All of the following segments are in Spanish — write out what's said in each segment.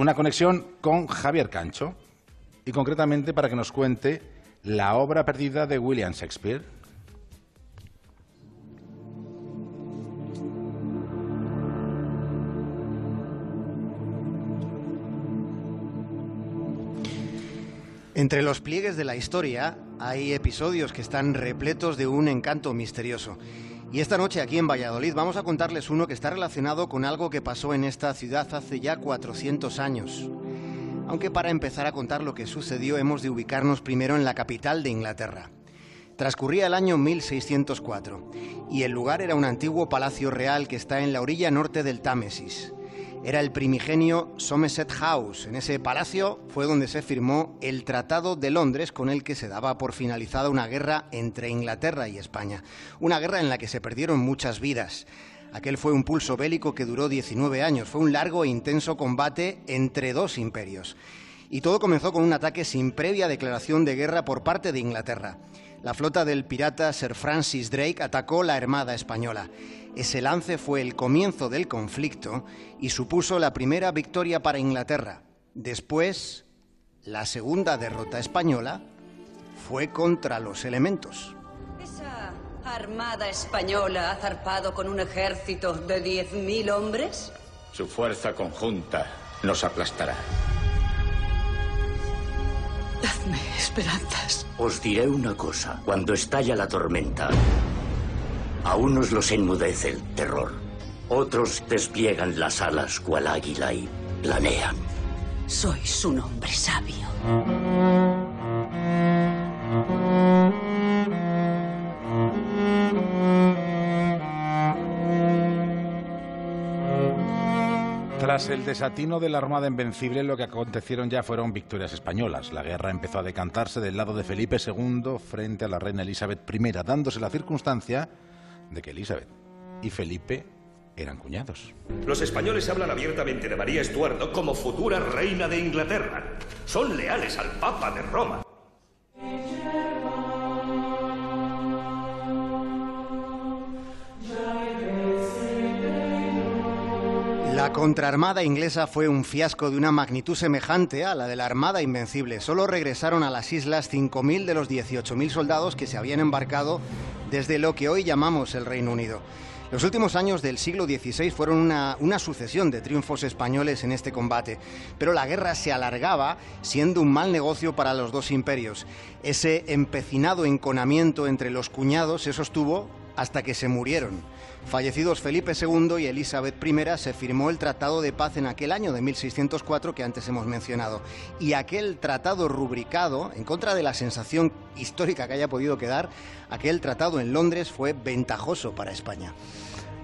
Una conexión con Javier Cancho y concretamente para que nos cuente la obra perdida de William Shakespeare. Entre los pliegues de la historia hay episodios que están repletos de un encanto misterioso. Y esta noche aquí en Valladolid vamos a contarles uno que está relacionado con algo que pasó en esta ciudad hace ya 400 años. Aunque para empezar a contar lo que sucedió hemos de ubicarnos primero en la capital de Inglaterra. Transcurría el año 1604 y el lugar era un antiguo palacio real que está en la orilla norte del Támesis era el primigenio Somerset House. En ese palacio fue donde se firmó el Tratado de Londres con el que se daba por finalizada una guerra entre Inglaterra y España. Una guerra en la que se perdieron muchas vidas. Aquel fue un pulso bélico que duró 19 años. Fue un largo e intenso combate entre dos imperios. Y todo comenzó con un ataque sin previa declaración de guerra por parte de Inglaterra. La flota del pirata Sir Francis Drake atacó la Armada española. Ese lance fue el comienzo del conflicto y supuso la primera victoria para Inglaterra. Después, la segunda derrota española fue contra los elementos. ¿Esa armada española ha zarpado con un ejército de 10.000 hombres? Su fuerza conjunta nos aplastará. Dadme esperanzas. Os diré una cosa. Cuando estalla la tormenta, a unos los enmudece el terror. Otros despliegan las alas cual águila y planean. Sois un hombre sabio. Tras el desatino de la Armada Invencible, lo que acontecieron ya fueron victorias españolas. La guerra empezó a decantarse del lado de Felipe II frente a la reina Elizabeth I, dándose la circunstancia de que Elizabeth y Felipe eran cuñados. Los españoles hablan abiertamente de María Estuardo como futura reina de Inglaterra. Son leales al Papa de Roma. La contraarmada inglesa fue un fiasco de una magnitud semejante a la de la Armada Invencible. Solo regresaron a las islas 5.000 de los 18.000 soldados que se habían embarcado desde lo que hoy llamamos el Reino Unido. Los últimos años del siglo XVI fueron una, sucesión de triunfos españoles en este combate, pero la guerra se alargaba siendo un mal negocio para los dos imperios. Ese empecinado enconamiento entre los cuñados se sostuvo hasta que se murieron. Fallecidos Felipe II y Elizabeth I, se firmó el Tratado de Paz en aquel año de 1604 que antes hemos mencionado. Y aquel tratado rubricado, en contra de la sensación histórica que haya podido quedar, aquel tratado en Londres fue ventajoso para España.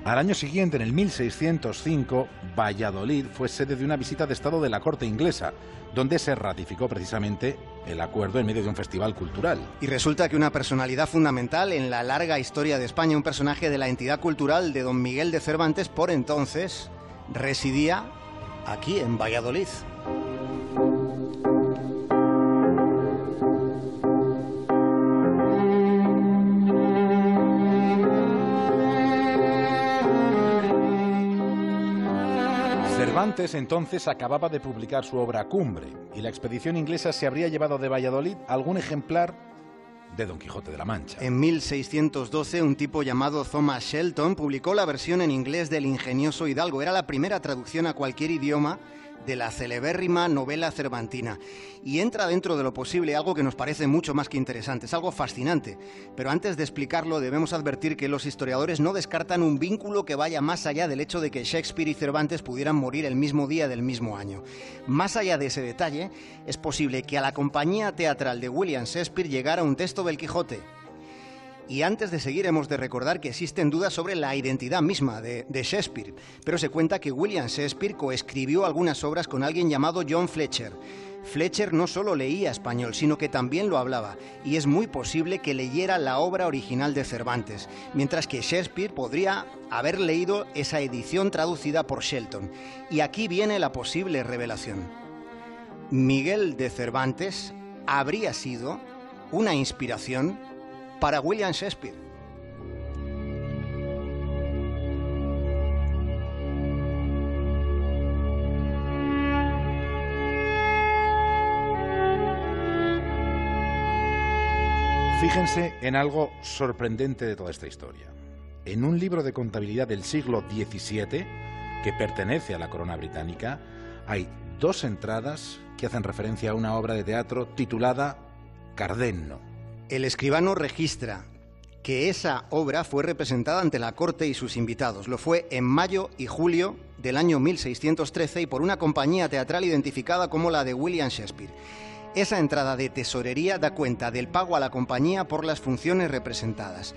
Al año siguiente, en el 1605, Valladolid fue sede de una visita de Estado de la corte inglesa, donde se ratificó precisamente el acuerdo en medio de un festival cultural. Y resulta que una personalidad fundamental en la larga historia de España, un personaje de la entidad cultural de don Miguel de Cervantes, por entonces, residía aquí en Valladolid. Cervantes entonces acababa de publicar su obra Cumbre y la expedición inglesa se habría llevado de Valladolid algún ejemplar de Don Quijote de la Mancha. En 1612, un tipo llamado Thomas Shelton publicó la versión en inglés del ingenioso Hidalgo. Era la primera traducción a cualquier idioma de la celebérrima novela cervantina. Y entra dentro de lo posible algo que nos parece mucho más que interesante, es algo fascinante. Pero antes de explicarlo debemos advertir que los historiadores no descartan un vínculo que vaya más allá del hecho de que Shakespeare y Cervantes pudieran morir el mismo día del mismo año. Más allá de ese detalle, es posible que a la compañía teatral de William Shakespeare llegara un texto del Quijote, y antes de seguir hemos de recordar que existen dudas sobre la identidad misma de, Shakespeare, pero se cuenta que William Shakespeare coescribió algunas obras con alguien llamado John Fletcher. Fletcher no solo leía español, sino que también lo hablaba, y es muy posible que leyera la obra original de Cervantes, mientras que Shakespeare podría haber leído esa edición traducida por Shelton. Y aquí viene la posible revelación. Miguel de Cervantes habría sido una inspiración para William Shakespeare. Fíjense en algo sorprendente de toda esta historia. En un libro de contabilidad del siglo XVII, que pertenece a la corona británica, hay dos entradas que hacen referencia a una obra de teatro titulada Cardenno. El escribano registra que esa obra fue representada ante la corte y sus invitados. Lo fue en mayo y julio del año 1613 y por una compañía teatral identificada como la de William Shakespeare. Esa entrada de tesorería da cuenta del pago a la compañía por las funciones representadas.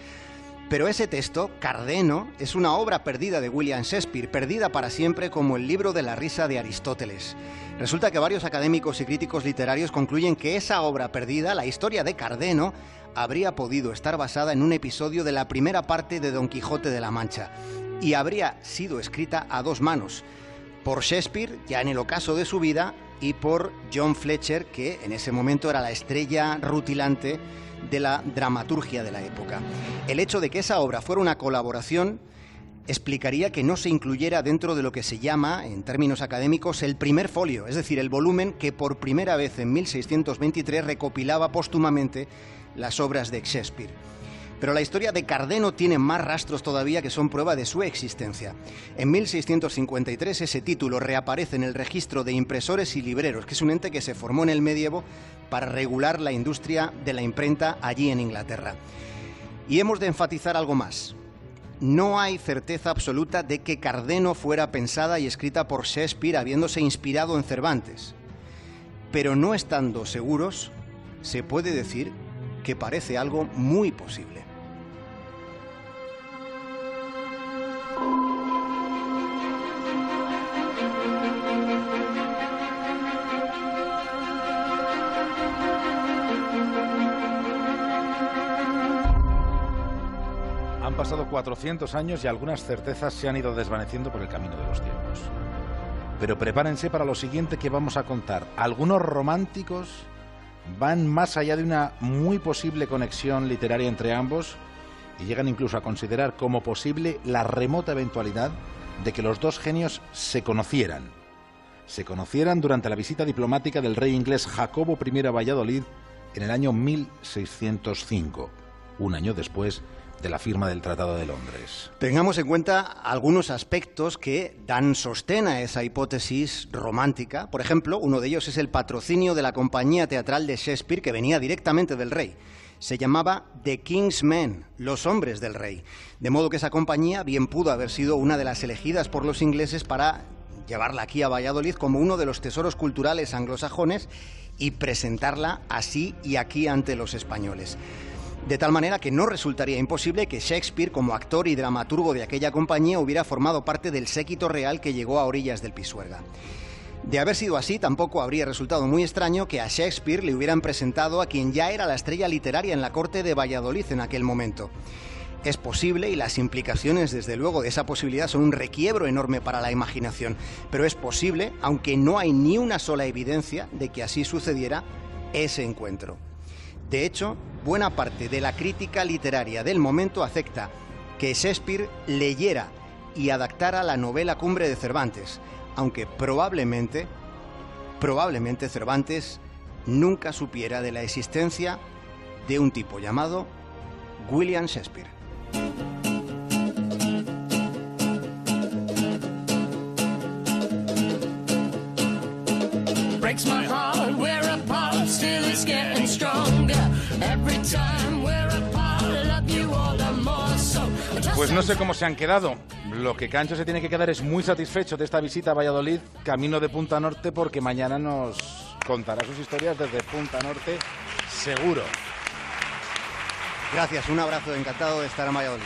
Pero ese texto, Cardeno, es una obra perdida de William Shakespeare, perdida para siempre como el libro de la risa de Aristóteles. Resulta que varios académicos y críticos literarios concluyen que esa obra perdida, la historia de Cardeno, habría podido estar basada en un episodio de la primera parte de Don Quijote de la Mancha y habría sido escrita a dos manos, por Shakespeare, ya en el ocaso de su vida, y por John Fletcher, que en ese momento era la estrella rutilante de la dramaturgia de la época. El hecho de que esa obra fuera una colaboración explicaría que no se incluyera dentro de lo que se llama, en términos académicos, el primer folio, es decir, el volumen que por primera vez en 1623 recopilaba póstumamente las obras de Shakespeare. Pero la historia de Cardeno tiene más rastros todavía que son prueba de su existencia. En 1653 ese título reaparece en el registro de impresores y libreros, que es un ente que se formó en el medievo para regular la industria de la imprenta allí en Inglaterra. Y hemos de enfatizar algo más. No hay certeza absoluta de que Cardeno fuera pensada y escrita por Shakespeare habiéndose inspirado en Cervantes. Pero no estando seguros, se puede decir que parece algo muy posible. Han pasado 400 años y algunas certezas se han ido desvaneciendo por el camino de los tiempos. Pero prepárense para lo siguiente que vamos a contar. Algunos románticos van más allá de una muy posible conexión literaria entre ambos y llegan incluso a considerar como posible la remota eventualidad de que los dos genios se conocieran. Se conocieran durante la visita diplomática del rey inglés Jacobo I a Valladolid en el año 1605, un año después de la firma del Tratado de Londres. Tengamos en cuenta algunos aspectos que dan sostén a esa hipótesis romántica. Por ejemplo, uno de ellos es el patrocinio de la compañía teatral de Shakespeare que venía directamente del rey. Se llamaba The King's Men, los hombres del rey. De modo que esa compañía bien pudo haber sido una de las elegidas por los ingleses para llevarla aquí a Valladolid como uno de los tesoros culturales anglosajones y presentarla así y aquí ante los españoles de tal manera que no resultaría imposible que Shakespeare, como actor y dramaturgo de aquella compañía, hubiera formado parte del séquito real que llegó a orillas del Pisuerga. De haber sido así, tampoco habría resultado muy extraño que a Shakespeare le hubieran presentado a quien ya era la estrella literaria en la corte de Valladolid en aquel momento. Es posible y las implicaciones, desde luego, de esa posibilidad son un requiebro enorme para la imaginación, pero es posible, aunque no hay ni una sola evidencia de que así sucediera, ese encuentro. De hecho, buena parte de la crítica literaria del momento acepta que Shakespeare leyera y adaptara la novela Cumbre de Cervantes, aunque probablemente, probablemente Cervantes nunca supiera de la existencia de un tipo llamado William Shakespeare. Pues no sé cómo se han quedado. Lo que Cancho se tiene que quedar es muy satisfecho de esta visita a Valladolid, camino de Punta Norte, porque mañana nos contará sus historias desde Punta Norte, seguro. Gracias, un abrazo, encantado de estar en Valladolid.